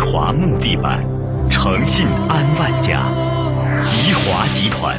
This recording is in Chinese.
华木地板诚信安万家宜华集团。